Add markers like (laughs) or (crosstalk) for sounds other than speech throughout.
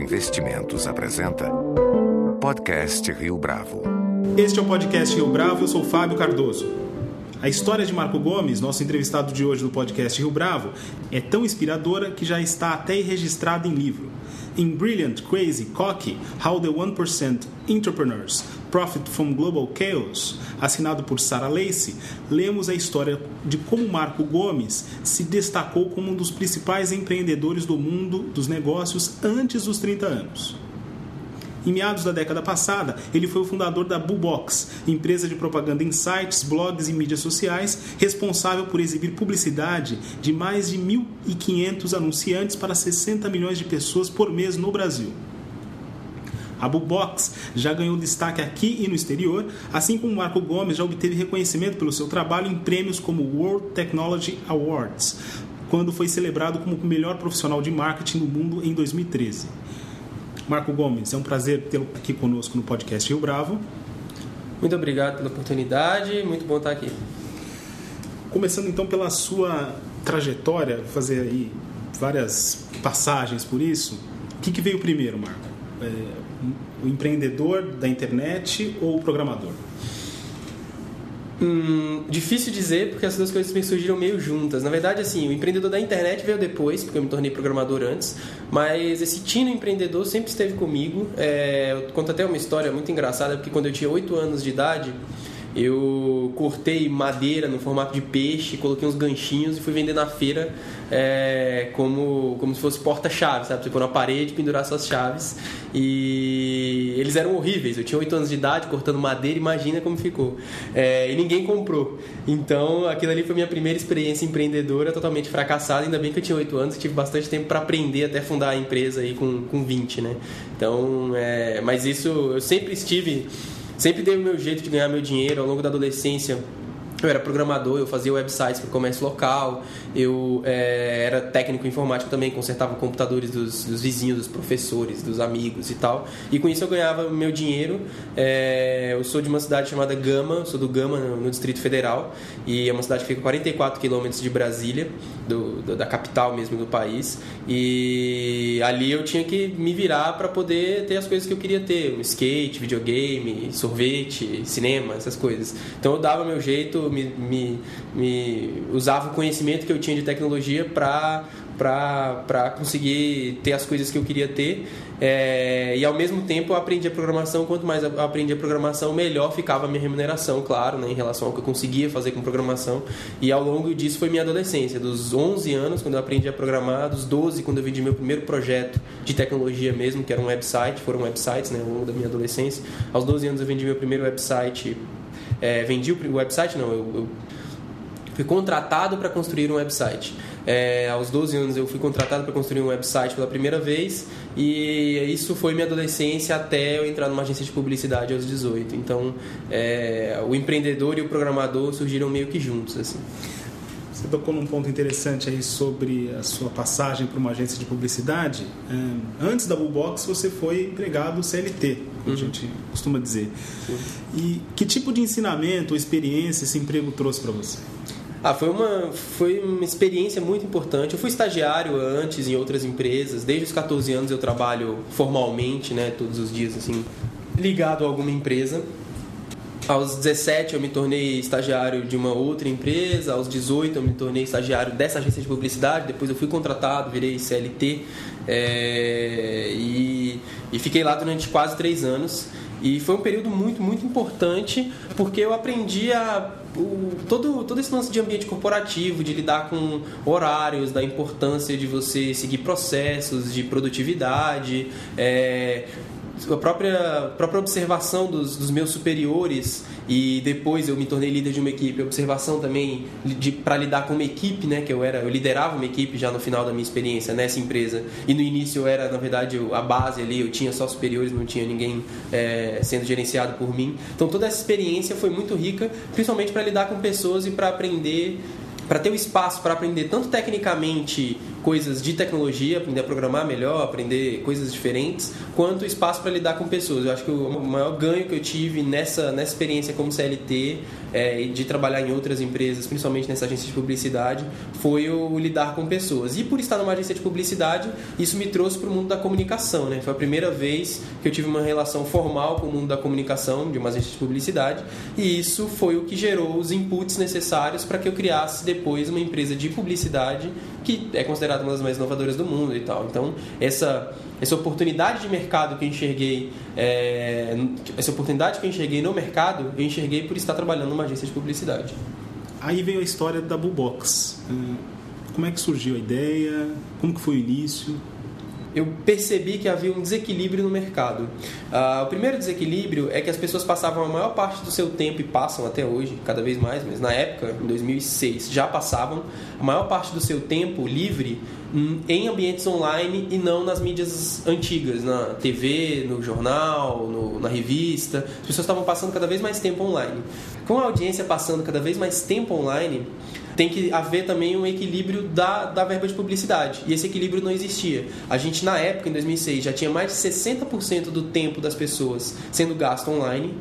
Investimentos apresenta Podcast Rio Bravo. Este é o podcast Rio Bravo, eu sou Fábio Cardoso. A história de Marco Gomes, nosso entrevistado de hoje no podcast Rio Bravo, é tão inspiradora que já está até registrada em livro. Em Brilliant, Crazy, Cocky, How the 1% Entrepreneurs Profit from Global Chaos, assinado por Sarah Lacey, lemos a história de como Marco Gomes se destacou como um dos principais empreendedores do mundo dos negócios antes dos 30 anos. Em meados da década passada, ele foi o fundador da Boobox, empresa de propaganda em sites, blogs e mídias sociais, responsável por exibir publicidade de mais de 1.500 anunciantes para 60 milhões de pessoas por mês no Brasil. A Boobox já ganhou destaque aqui e no exterior, assim como Marco Gomes já obteve reconhecimento pelo seu trabalho em prêmios como World Technology Awards, quando foi celebrado como o melhor profissional de marketing do mundo em 2013. Marco Gomes, é um prazer tê-lo aqui conosco no podcast Rio Bravo. Muito obrigado pela oportunidade, muito bom estar aqui. Começando então pela sua trajetória, fazer aí várias passagens por isso. O que, que veio primeiro, Marco? É, o empreendedor da internet ou o programador? Hum, difícil dizer porque essas duas coisas surgiram meio juntas. Na verdade, assim, o empreendedor da internet veio depois, porque eu me tornei programador antes. Mas esse tino empreendedor sempre esteve comigo. É, eu conto até uma história muito engraçada, porque quando eu tinha 8 anos de idade, eu cortei madeira no formato de peixe, coloquei uns ganchinhos e fui vender na feira é, como, como se fosse porta-chave, sabe? Você pôr na parede, pendurar suas chaves. E eles eram horríveis. Eu tinha 8 anos de idade, cortando madeira, imagina como ficou. É, e ninguém comprou. Então, aquilo ali foi minha primeira experiência empreendedora, totalmente fracassada. Ainda bem que eu tinha 8 anos e tive bastante tempo para aprender até fundar a empresa aí com, com 20, né? Então, é, mas isso eu sempre estive Sempre dei o meu jeito de ganhar meu dinheiro ao longo da adolescência. Eu era programador, eu fazia websites para o comércio local, eu é, era técnico informático também, consertava computadores dos, dos, vizinhos, dos professores, dos amigos e tal. E com isso eu ganhava meu dinheiro. É, eu sou de uma cidade chamada Gama, sou do Gama, no, Distrito Federal, e é uma cidade que fica a 44 quilômetros de Brasília, do, da capital mesmo do país. E ali eu tinha que me virar para poder ter as coisas que eu queria ter: um skate, videogame, sorvete, cinema, essas coisas. Então eu dava meu jeito me, me, me usava o conhecimento que eu tinha de tecnologia para para conseguir ter as coisas que eu queria ter. É, e ao mesmo tempo eu aprendi a programação. Quanto mais eu aprendi a programação, melhor ficava a minha remuneração, claro, né, em relação ao que eu conseguia fazer com programação. E ao longo disso foi minha adolescência. Dos 11 anos, quando eu aprendi a programar, dos 12, quando eu vendi meu primeiro projeto de tecnologia mesmo, que era um website, foram websites né, ao longo da minha adolescência. Aos 12 anos eu vendi meu primeiro website é, vendi o website, não, eu, eu fui contratado para construir um website. É, aos 12 anos eu fui contratado para construir um website pela primeira vez e isso foi minha adolescência até eu entrar numa agência de publicidade aos 18. Então, é, o empreendedor e o programador surgiram meio que juntos, assim. Você tocou num ponto interessante aí sobre a sua passagem para uma agência de publicidade. É, antes da Bullbox, você foi empregado CLT, como uhum. a gente costuma dizer. Sim. E que tipo de ensinamento ou experiência esse emprego trouxe para você? Ah, foi uma, foi uma experiência muito importante. Eu fui estagiário antes em outras empresas. Desde os 14 anos eu trabalho formalmente, né, todos os dias, assim, ligado a alguma empresa. Aos 17 eu me tornei estagiário de uma outra empresa, aos 18 eu me tornei estagiário dessa agência de publicidade, depois eu fui contratado, virei CLT é, e, e fiquei lá durante quase três anos. E foi um período muito, muito importante porque eu aprendi a o, todo, todo esse lance de ambiente corporativo, de lidar com horários, da importância de você seguir processos de produtividade, é, a própria, própria observação dos, dos, meus superiores e depois eu me tornei líder de uma equipe, observação também para lidar com uma equipe, né, que eu era, eu liderava uma equipe já no final da minha experiência nessa empresa e no início eu era na verdade a base ali, eu tinha só superiores, não tinha ninguém é, sendo gerenciado por mim. Então toda essa experiência foi muito rica, principalmente para lidar com pessoas e para aprender para ter o espaço para aprender tanto tecnicamente coisas de tecnologia, aprender a programar melhor, aprender coisas diferentes, quanto espaço para lidar com pessoas. Eu acho que o maior ganho que eu tive nessa, nessa experiência como CLT é, de trabalhar em outras empresas, principalmente nessa agência de publicidade, foi o lidar com pessoas. E por estar numa agência de publicidade, isso me trouxe para o mundo da comunicação. Né? Foi a primeira vez que eu tive uma relação formal com o mundo da comunicação de uma agência de publicidade e isso foi o que gerou os inputs necessários para que eu criasse depois uma empresa de publicidade que é considerada uma das mais inovadoras do mundo e tal. Então, essa essa oportunidade de mercado que eu enxerguei, é, essa oportunidade que eu enxerguei no mercado, eu enxerguei por estar trabalhando numa agência de publicidade. Aí veio a história da Bubox. Hum, como é que surgiu a ideia? Como que foi o início? Eu percebi que havia um desequilíbrio no mercado. Uh, o primeiro desequilíbrio é que as pessoas passavam a maior parte do seu tempo, e passam até hoje, cada vez mais, mas na época, em 2006, já passavam a maior parte do seu tempo livre hum, em ambientes online e não nas mídias antigas, na TV, no jornal, no, na revista. As pessoas estavam passando cada vez mais tempo online. Com a audiência passando cada vez mais tempo online, tem que haver também um equilíbrio da, da verba de publicidade. E esse equilíbrio não existia. A gente, na época, em 2006, já tinha mais de 60% do tempo das pessoas sendo gasto online.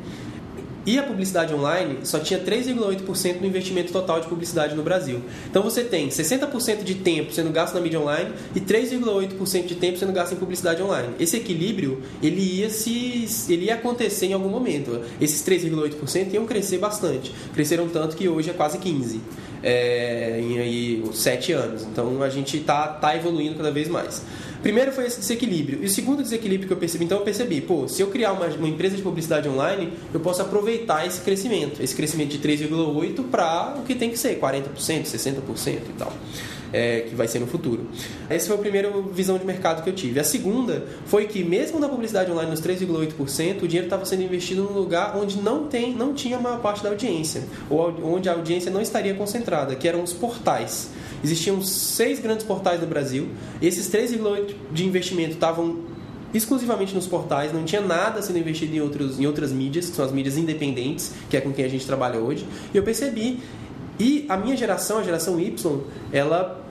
E a publicidade online só tinha 3,8% do investimento total de publicidade no Brasil. Então você tem 60% de tempo sendo gasto na mídia online e 3,8% de tempo sendo gasto em publicidade online. Esse equilíbrio ele ia se ele ia acontecer em algum momento. Esses 3,8% iam crescer bastante. Cresceram tanto que hoje é quase 15 é, em aí, sete anos. Então a gente está tá evoluindo cada vez mais. Primeiro foi esse desequilíbrio. E o segundo desequilíbrio que eu percebi, então eu percebi, pô, se eu criar uma, uma empresa de publicidade online, eu posso aproveitar esse crescimento, esse crescimento de 3,8 para o que tem que ser, 40%, 60% e tal é, que vai ser no futuro. Essa foi a primeira visão de mercado que eu tive. A segunda foi que, mesmo na publicidade online nos 3,8%, o dinheiro estava sendo investido num lugar onde não, tem, não tinha a maior parte da audiência, ou onde a audiência não estaria concentrada, que eram os portais. Existiam seis grandes portais no Brasil, esses 3,8% de investimento estavam exclusivamente nos portais, não tinha nada sendo investido em, outros, em outras mídias, que são as mídias independentes, que é com quem a gente trabalha hoje. E eu percebi e a minha geração, a geração Y, ela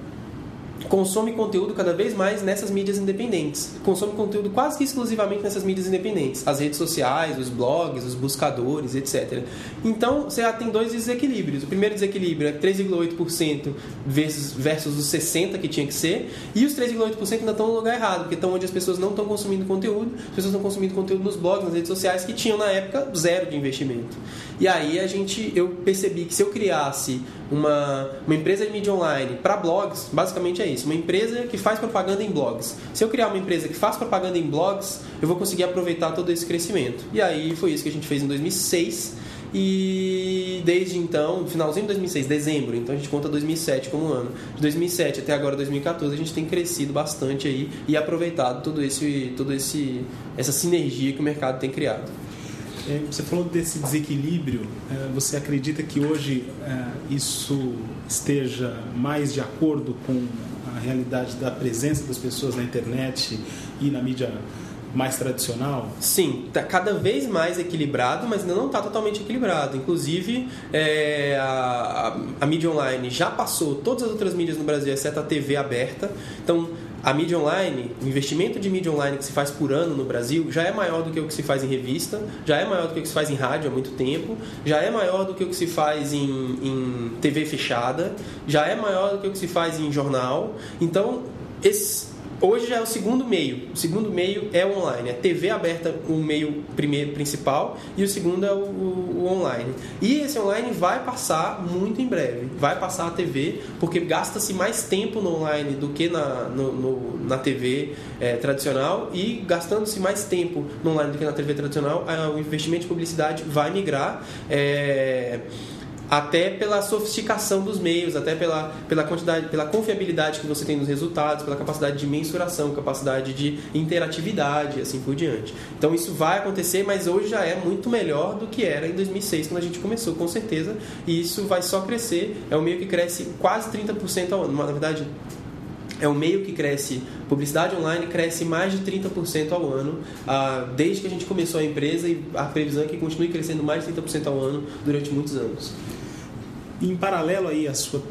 consome conteúdo cada vez mais nessas mídias independentes. Consome conteúdo quase que exclusivamente nessas mídias independentes. As redes sociais, os blogs, os buscadores, etc. Então, você já tem dois desequilíbrios. O primeiro desequilíbrio é 3,8% versus, versus os 60% que tinha que ser. E os 3,8% ainda estão no lugar errado, porque estão onde as pessoas não estão consumindo conteúdo. As pessoas estão consumindo conteúdo nos blogs, nas redes sociais, que tinham na época zero de investimento. E aí a gente, eu percebi que se eu criasse uma, uma empresa de mídia online para blogs, basicamente é isso, uma empresa que faz propaganda em blogs. Se eu criar uma empresa que faz propaganda em blogs, eu vou conseguir aproveitar todo esse crescimento. E aí foi isso que a gente fez em 2006 e desde então, finalzinho de 2006, dezembro, então a gente conta 2007 como ano. De 2007 até agora 2014 a gente tem crescido bastante aí e aproveitado todo esse, todo esse essa sinergia que o mercado tem criado. É, você falou desse desequilíbrio. É, você acredita que hoje é, isso esteja mais de acordo com a realidade da presença das pessoas na internet e na mídia mais tradicional? Sim, está cada vez mais equilibrado, mas ainda não está totalmente equilibrado. Inclusive, é, a, a, a, mídia online já passou todas as outras mídias no Brasil, exceto a TV aberta. Então, a mídia online, o investimento de mídia online que se faz por ano no Brasil já é maior do que o que se faz em revista, já é maior do que o que se faz em rádio há muito tempo, já é maior do que o que se faz em, em TV fechada, já é maior do que o que se faz em jornal. Então, esse, Hoje já é o segundo meio. O segundo meio é o online. A TV aberta o meio primeiro principal e o segundo é o, o, o, online. E esse online vai passar muito em breve. Vai passar a TV porque gasta-se mais tempo no online do que na, no, no, na TV é, tradicional e gastando-se mais tempo no online do que na TV tradicional, o investimento de publicidade vai migrar. É, até pela sofisticação dos meios, até pela, pela quantidade, pela confiabilidade que você tem nos resultados, pela capacidade de mensuração, capacidade de interatividade, assim por diante. Então isso vai acontecer, mas hoje já é muito melhor do que era em 2006 quando a gente começou, com certeza. E isso vai só crescer. É um meio que cresce quase 30% ao ano. Na verdade, é um meio que cresce, publicidade online cresce mais de 30% ao ano, ah, desde que a gente começou a empresa e a previsão é que continue crescendo mais de 30% ao ano durante muitos anos em paralelo aí à sua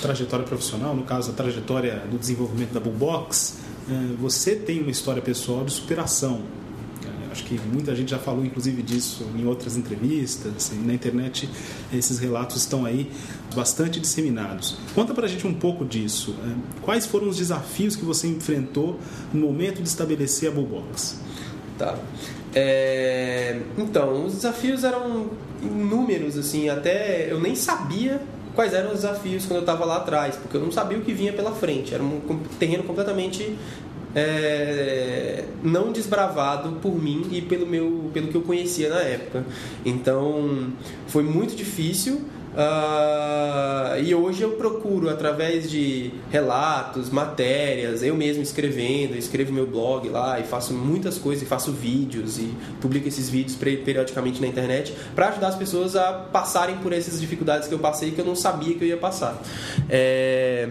trajetória profissional, no caso a trajetória do desenvolvimento da Bullbox, é, você tem uma história pessoal de superação. Acho que muita gente já falou, inclusive, disso em outras entrevistas. na internet, esses relatos estão aí bastante disseminados. Conta pra gente um pouco disso. É, quais foram os desafios que você enfrentou no momento de estabelecer a Bullbox? Tá. É... Então, os desafios eram inúmeros, assim, até eu nem sabia quais eram os desafios quando eu estava lá atrás, porque eu não sabia o que vinha pela frente. Era um terreno completamente é, não desbravado por mim e pelo meu pelo que eu conhecia na época. Então foi muito difícil. Uh, e hoje eu procuro, através de relatos, matérias, eu mesmo escrevendo, escrevo meu blog lá e faço muitas coisas, e faço vídeos e publico esses vídeos periodicamente na internet para ajudar as pessoas a passarem por essas dificuldades que eu passei que eu não sabia que eu ia passar. É,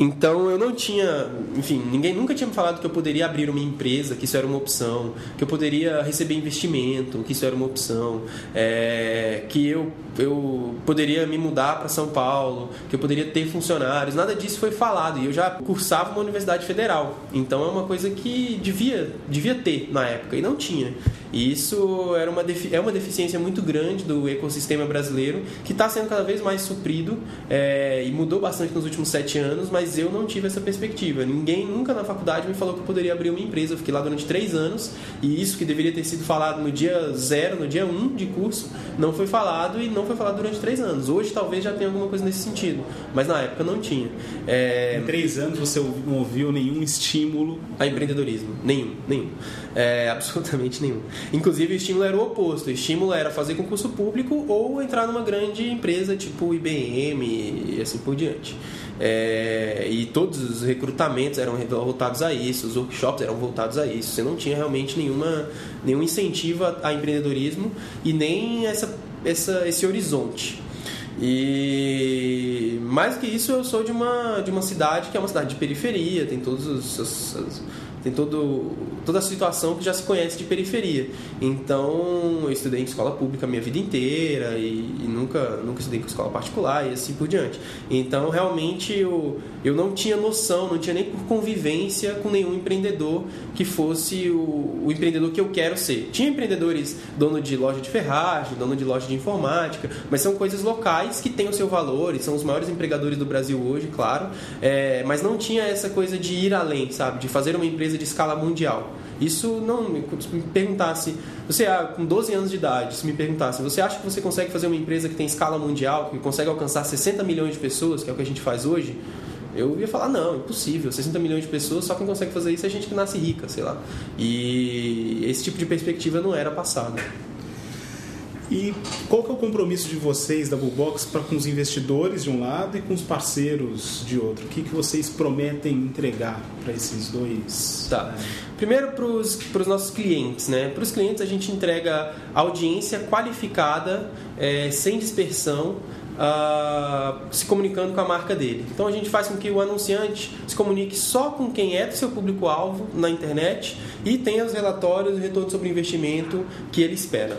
então eu não tinha, enfim, ninguém nunca tinha me falado que eu poderia abrir uma empresa, que isso era uma opção, que eu poderia receber investimento, que isso era uma opção, é, que eu, eu poderia me mudar para São Paulo, que eu poderia ter funcionários, nada disso foi falado. E eu já cursava uma universidade federal, então é uma coisa que devia, devia ter na época e não tinha. E isso era uma é uma deficiência muito grande do ecossistema brasileiro, que está sendo cada vez mais suprido é, e mudou bastante nos últimos sete anos, mas eu não tive essa perspectiva. Ninguém nunca na faculdade me falou que eu poderia abrir uma empresa. Eu fiquei lá durante três anos e isso que deveria ter sido falado no dia zero, no dia um de curso, não foi falado e não foi falado durante três anos. Hoje talvez já tenha alguma coisa nesse sentido, mas na época não tinha. É... Em três anos você não ouviu nenhum estímulo a empreendedorismo? Nenhum, nenhum. É, (laughs) absolutamente nenhum. Inclusive, o estímulo era o oposto. O estímulo era fazer concurso público ou entrar numa grande empresa tipo IBM e assim por diante. É, e todos os recrutamentos eram voltados a isso, os workshops eram voltados a isso. Você não tinha realmente nenhuma, nenhum incentivo a, a empreendedorismo e nem essa, essa, esse horizonte. E mais que isso, eu sou de uma, de uma cidade que é uma cidade de periferia, tem todos os, os, os tem todo, toda a situação que já se conhece de periferia. Então, eu estudei em escola pública a minha vida inteira e, e nunca, nunca estudei em escola particular e assim por diante. Então, realmente, eu, eu não tinha noção, não tinha nem por convivência com nenhum empreendedor que fosse o, o empreendedor que eu quero ser. Tinha empreendedores dono de loja de ferragem, dono de loja de informática, mas são coisas locais que têm o seu valor e são os maiores empregadores do Brasil hoje, claro, é, mas não tinha essa coisa de ir além, sabe? De fazer uma empresa empresa de escala mundial. Isso não me, me perguntasse, você ah, com 12 anos de idade, se me perguntasse, você acha que você consegue fazer uma empresa que tem escala mundial, que consegue alcançar 60 milhões de pessoas, que é o que a gente faz hoje? Eu ia falar, não, impossível. 60 milhões de pessoas, só quem consegue fazer isso é a gente que nasce rica, sei lá. E esse tipo de perspectiva não era passada. E qual que é o compromisso de vocês da Bullbox para com os investidores de um lado e com os parceiros de outro? O que, que vocês prometem entregar para esses dois? Tá. Primeiro para os nossos clientes, né? Para os clientes a gente entrega audiência qualificada, é, sem dispersão, Uh, se comunicando com a marca dele. Então a gente faz com que o anunciante se comunique só com quem é do seu público-alvo na internet e tenha os relatórios e retorno sobre investimento que ele espera.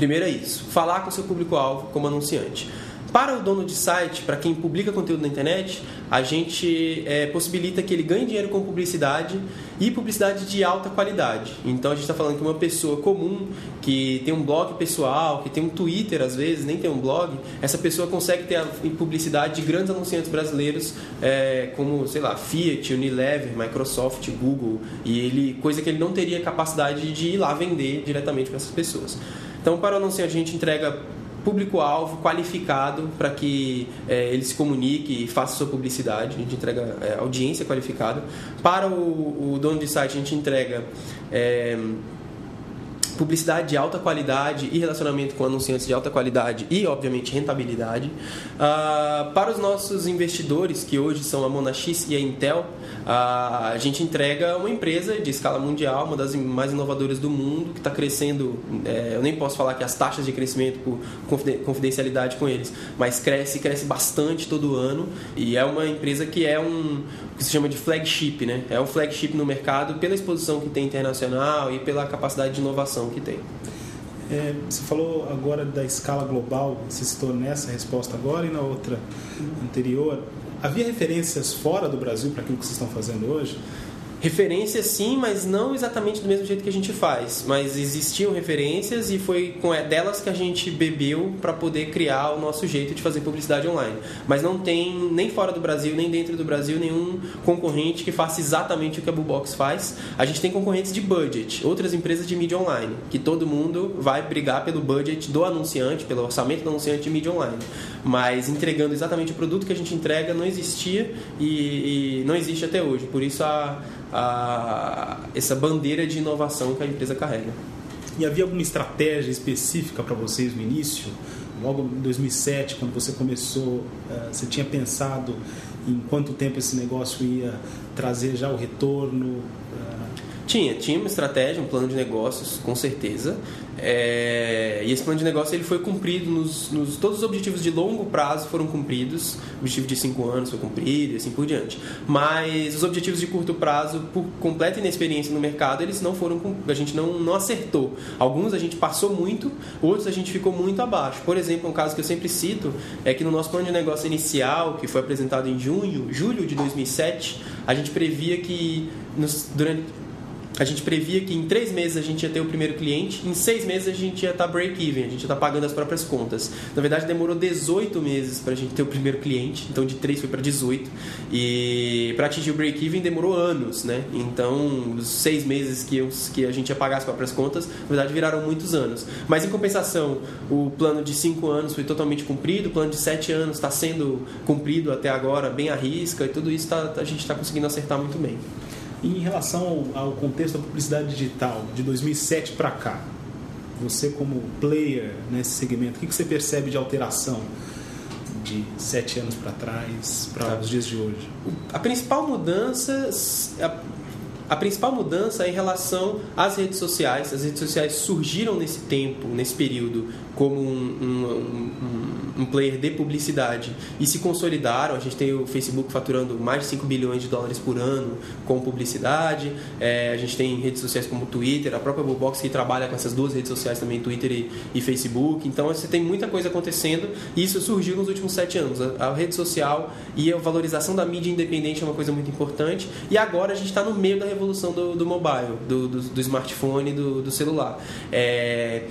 Primeiro é isso, falar com seu público-alvo como anunciante. Para o dono de site, para quem publica conteúdo na internet, a gente é, possibilita que ele ganhe dinheiro com publicidade e publicidade de alta qualidade. Então a gente está falando que uma pessoa comum que tem um blog pessoal, que tem um Twitter às vezes, nem tem um blog, essa pessoa consegue ter a publicidade de grandes anunciantes brasileiros, é, como sei lá Fiat, Unilever, Microsoft, Google, e ele coisa que ele não teria capacidade de ir lá vender diretamente para essas pessoas. Então, para o anunciante, a gente entrega público-alvo qualificado para que é, ele se comunique e faça sua publicidade. A gente entrega é, audiência qualificada. Para o, o, dono de site, a gente entrega. É, publicidade de alta qualidade e relacionamento com anunciantes de alta qualidade e, obviamente, rentabilidade. Uh, para os nossos investidores, que hoje são a Monax e a Intel, uh, a gente entrega uma empresa de escala mundial, uma das mais inovadoras do mundo, que está crescendo. É, eu nem posso falar que as taxas de crescimento por confidencialidade com eles, mas cresce, cresce bastante todo ano e é uma empresa que é um que se chama de flagship, né? É um flagship no mercado pela exposição que tem internacional e pela capacidade de inovação que tem. É, você falou agora da escala global, você citou nessa resposta agora e na outra anterior. Havia referências fora do Brasil para aquilo que vocês estão fazendo hoje? Referências sim, mas não exatamente do mesmo jeito que a gente faz. Mas existiam referências e foi com é, delas que a gente bebeu para poder criar o nosso jeito de fazer publicidade online. Mas não tem nem fora do Brasil, nem dentro do Brasil, nenhum concorrente que faça exatamente o que a Bubox faz. A gente tem concorrentes de budget, outras empresas de mídia online, que todo mundo vai brigar pelo budget do anunciante, pelo orçamento do anunciante de mídia online. Mas entregando exatamente o produto que a gente entrega não existia e, e não existe até hoje. Por isso a a, essa bandeira de inovação que a empresa carrega. E havia alguma estratégia específica para vocês no início? Logo em 2007, quando você começou, eh, você tinha pensado em quanto tempo esse negócio ia trazer já o retorno? Tinha, tinha uma estratégia, um plano de negócios, com certeza. É, e esse plano de negócio ele foi cumprido nos, nos, todos os objetivos de longo prazo foram cumpridos. O objetivo de cinco anos foi cumprido e assim por diante. Mas os objetivos de curto prazo, por completa inexperiência no mercado, eles não foram a gente não, não acertou. Alguns a gente passou muito, outros a gente ficou muito abaixo. Por exemplo, um caso que eu sempre cito é que no nosso plano de negócio inicial, que foi apresentado em junho, julho de 2007, a gente previa que nos, durante a gente previa que em três meses a gente ia ter o primeiro cliente, em seis meses a gente ia estar tá break-even, a gente ia estar tá pagando as próprias contas. Na verdade, demorou 18 meses para a gente ter o primeiro cliente, então de 3 foi para 18. E para atingir o break-even demorou anos, né? Então, os seis meses que, que a gente ia pagar as próprias contas, na verdade, viraram muitos anos. Mas em compensação, o plano de 5 anos foi totalmente cumprido, o plano de 7 anos está sendo cumprido até agora, bem à risca, e tudo isso tá, a gente está conseguindo acertar muito bem. E em relação ao, contexto da publicidade digital, de 2007 para cá, você como player nesse segmento, o que você percebe de alteração de sete anos para trás para tá. os dias de hoje? A principal mudança, a, principal mudança é em relação às redes sociais. As redes sociais surgiram nesse tempo, nesse período, como um, um, um, um, player de publicidade e se consolidaram. A gente tem o Facebook faturando mais de 5 bilhões de dólares por ano com publicidade. É, a gente tem redes sociais como o Twitter, a própria Bullbox que trabalha com essas duas redes sociais também, Twitter e, e, Facebook. Então você tem muita coisa acontecendo e isso surgiu nos últimos sete anos. A, a rede social e a valorização da mídia independente é uma coisa muito importante. E agora a gente está no meio da revolução do, do mobile, do, do, do smartphone, do, do celular. É,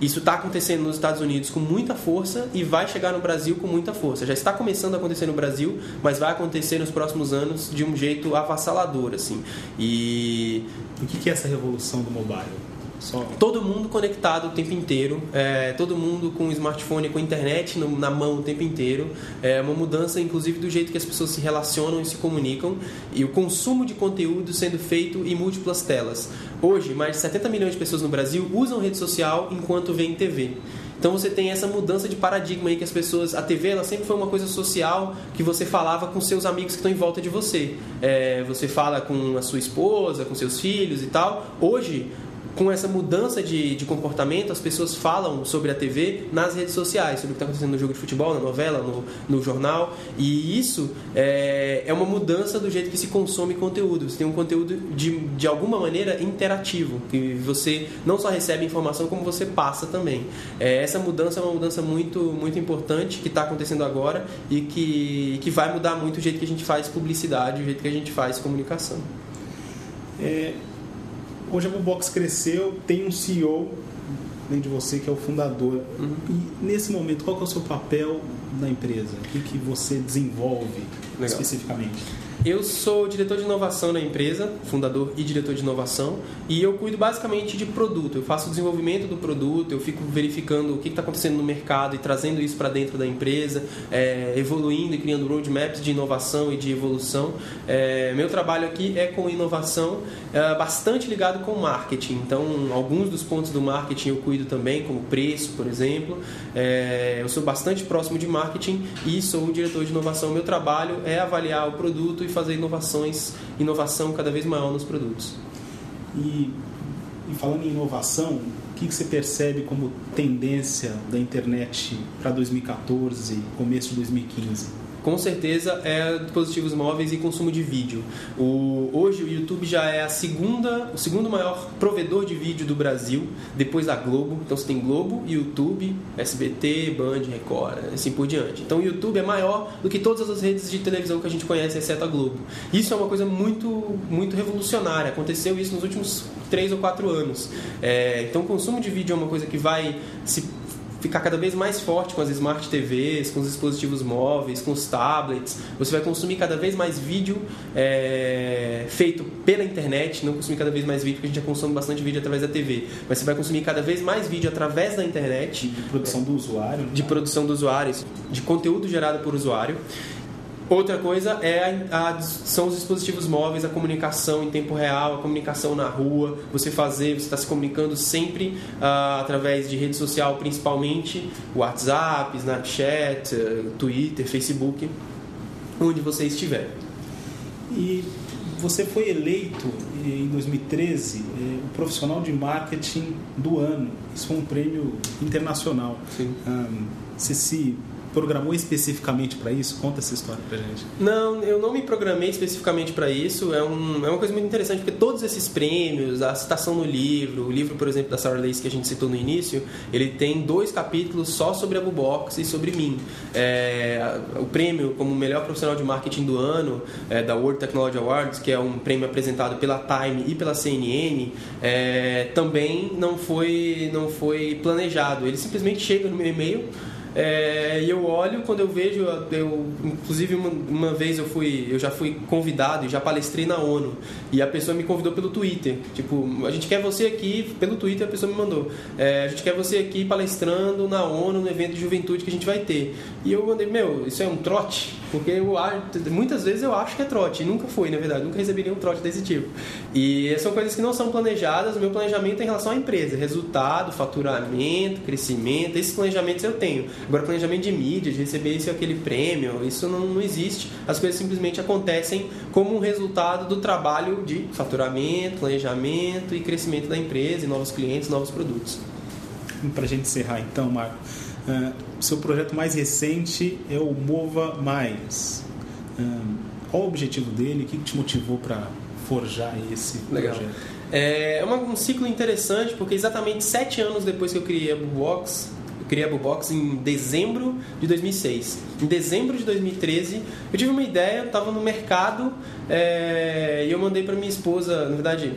isso está acontecendo nos Estados Unidos com muita força e vai chegar no Brasil com muita força. Já está começando a acontecer no Brasil, mas vai acontecer nos próximos anos de um jeito avassalador, assim. E o que é essa revolução do mobile? Só... Todo mundo conectado o tempo inteiro, é, todo mundo com smartphone, com internet no, na mão o tempo inteiro. É uma mudança, inclusive, do jeito que as pessoas se relacionam e se comunicam e o consumo de conteúdo sendo feito em múltiplas telas. Hoje, mais de 70 milhões de pessoas no Brasil usam rede social enquanto veem TV. Então você tem essa mudança de paradigma aí que as pessoas. A TV ela sempre foi uma coisa social que você falava com seus amigos que estão em volta de você. É, você fala com a sua esposa, com seus filhos e tal. Hoje com essa mudança de, de comportamento, as pessoas falam sobre a TV nas redes sociais, sobre o que está acontecendo no jogo de futebol, na novela, no, no jornal. E isso é, é, uma mudança do jeito que se consome conteúdo. Você tem um conteúdo de, de alguma maneira interativo, que você não só recebe informação, como você passa também. É, essa mudança é uma mudança muito, muito importante que está acontecendo agora e que, que vai mudar muito o jeito que a gente faz publicidade, o jeito que a gente faz comunicação. É, Hoje a Bubox cresceu, tem um CEO além de você que é o fundador. Uhum. E nesse momento, qual é o seu papel na empresa? O que, que você desenvolve Legal. especificamente? Eu sou diretor de inovação na empresa, fundador e diretor de inovação, e eu cuido basicamente de produto. Eu faço o desenvolvimento do produto, eu fico verificando o que está acontecendo no mercado e trazendo isso para dentro da empresa, é, evoluindo e criando roadmaps de inovação e de evolução. É, meu trabalho aqui é com inovação, é, bastante ligado com marketing. Então, alguns dos pontos do marketing eu cuido também, como preço, por exemplo. É, eu sou bastante próximo de marketing e sou o diretor de inovação. Meu trabalho é avaliar o produto e fazer inovações, inovação cada vez maior nos produtos. E, e falando em inovação, o que, que você percebe como tendência da internet para 2014, começo de 2015? Com certeza é dispositivos móveis e consumo de vídeo. O, hoje o YouTube já é a segunda, o segundo maior provedor de vídeo do Brasil, depois da Globo. Então você tem Globo, YouTube, SBT, Band, Record, assim por diante. Então o YouTube é maior do que todas as redes de televisão que a gente conhece, exceto a Globo. Isso é uma coisa muito, muito revolucionária. Aconteceu isso nos últimos três ou quatro anos. É, então o consumo de vídeo é uma coisa que vai se ficar cada vez mais forte com as smart TVs, com os dispositivos móveis, com os tablets. Você vai consumir cada vez mais vídeo é, feito pela internet, não consumir cada vez mais vídeo, porque a gente já consome bastante vídeo através da TV, mas você vai consumir cada vez mais vídeo através da internet. De produção do usuário. Né? De produção do usuário, de conteúdo gerado por usuário. Outra coisa é a, a, são os dispositivos móveis, a comunicação em tempo real, a comunicação na rua, você fazer, você está se comunicando sempre uh, através de rede social, principalmente WhatsApp, Snapchat, Twitter, Facebook, onde você estiver. E você foi eleito em 2013 eh, o profissional de marketing do ano. Isso foi um prêmio internacional. Sim. Um, você se programou especificamente para isso? Conta essa história pra gente. Não, eu não me programei especificamente para isso. É, um, é uma coisa muito interessante porque todos esses prêmios, a citação no livro, o livro, por exemplo, da Sarah Lace que a gente citou no início, ele tem dois capítulos só sobre a Bubox e sobre mim. É, o prêmio como melhor profissional de marketing do ano é, da World Technology Awards, que é um prêmio apresentado pela Time e pela CNN, é, também não foi, não foi planejado. Ele simplesmente chega no meu e-mail é, e eu olho, quando eu vejo, eu, inclusive uma, uma, vez eu fui, eu já fui convidado e já palestrei na ONU. E a pessoa me convidou pelo Twitter. Tipo, a gente quer você aqui, pelo Twitter a pessoa me mandou. É, a gente quer você aqui palestrando na ONU, no evento de juventude que a gente vai ter. E eu mandei, meu, isso é um trote? Porque eu, muitas vezes eu acho que é trote, e nunca foi, na verdade, nunca recebi nenhum trote desse tipo. E são coisas que não são planejadas, o meu planejamento é em relação à empresa, resultado, faturamento, crescimento, esses planejamentos eu tenho. Agora, planejamento de mídia, de receber esse ou aquele prêmio, isso não, não existe. As coisas simplesmente acontecem como um resultado do trabalho de faturamento, planejamento e crescimento da empresa, e novos clientes, novos produtos. Para a gente encerrar, então, Marco, uh, seu projeto mais recente é o Mova Mais. Uh, qual o objetivo dele? O que te motivou para forjar esse Legal. projeto? É um ciclo interessante porque exatamente sete anos depois que eu criei a Box, criei a Bubox em dezembro de 2006. Em dezembro de 2013, eu tive uma ideia, estava no mercado é, e eu mandei para minha esposa, na verdade,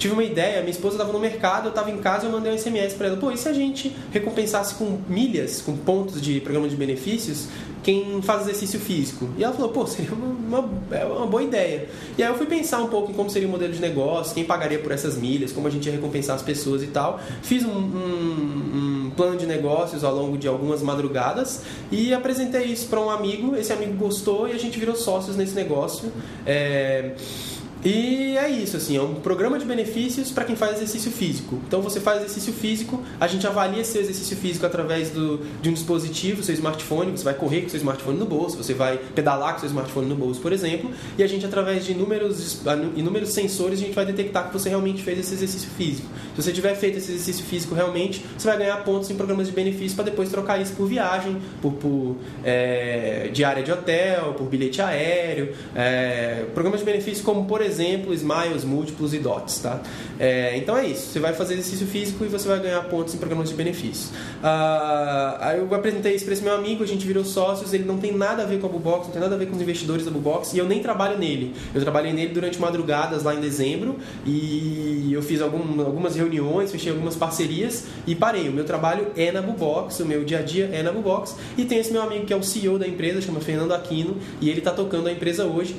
tive uma ideia, minha esposa estava no mercado, eu estava em casa, eu mandei um SMS para ela, pô, e se a gente recompensasse com milhas, com pontos de programa de benefícios, quem faz exercício físico. E ela falou, pô, seria uma, uma, é uma boa ideia. E aí eu fui pensar um pouco em como seria o modelo de negócio, quem pagaria por essas milhas, como a gente ia recompensar as pessoas e tal. Fiz um, um, um plano de negócios ao longo de algumas madrugadas e apresentei isso para um amigo. Esse amigo gostou e a gente virou sócios nesse negócio. É... E é isso, assim, é um programa de benefícios para quem faz exercício físico. Então você faz exercício físico, a gente avalia seu exercício físico através do, de um dispositivo, seu smartphone, você vai correr com seu smartphone no bolso, você vai pedalar com seu smartphone no bolso, por exemplo, e a gente através de inúmeros, inúmeros sensores a gente vai detectar que você realmente fez esse exercício físico. Se você tiver feito esse exercício físico realmente, você vai ganhar pontos em programas de benefício para depois trocar isso por viagem, por, por é, diária de hotel, por bilhete aéreo, é, programas de benefício como por exemplo exemplo, smiles, múltiplos e dots, tá? É, então é isso. Você vai fazer exercício físico e você vai ganhar pontos em programas de benefícios. Ah, aí eu apresentei isso para esse meu amigo, a gente virou sócios. Ele não tem nada a ver com a Bubox, não tem nada a ver com os investidores da Bubox e eu nem trabalho nele. Eu trabalhei nele durante madrugadas lá em dezembro e eu fiz algum, algumas reuniões, fechei algumas parcerias e parei. O meu trabalho é na Bubox, o meu dia a dia é na Bubox e tem esse meu amigo que é o CEO da empresa, chama Fernando Aquino e ele está tocando a empresa hoje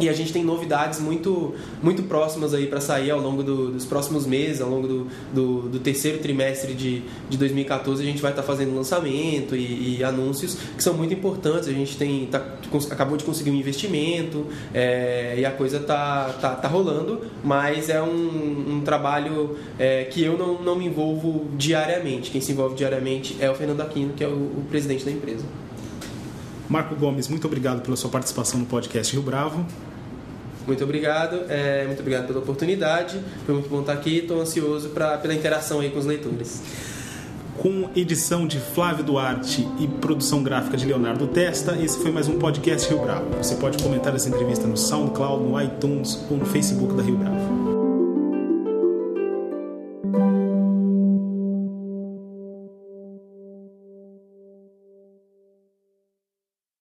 e a gente tem novidades muito, muito próximas aí para sair ao longo do, dos próximos meses, ao longo do, do, do, terceiro trimestre de, de 2014. A gente vai estar tá fazendo lançamento e, e, anúncios que são muito importantes. A gente tem tá, acabou de conseguir um investimento é, e a coisa tá, tá, tá rolando, mas é um, um trabalho é, que eu não, não me envolvo diariamente. Quem se envolve diariamente é o Fernando Aquino, que é o, o presidente da empresa. Marco Gomes, muito obrigado pela sua participação no podcast Rio Bravo. Muito obrigado, é, muito obrigado pela oportunidade. Foi muito bom estar aqui. Estou ansioso pra, pela interação aí com os leitores. Com edição de Flávio Duarte e produção gráfica de Leonardo Testa, esse foi mais um podcast Rio Bravo. Você pode comentar essa entrevista no SoundCloud, no iTunes ou no Facebook da Rio Bravo.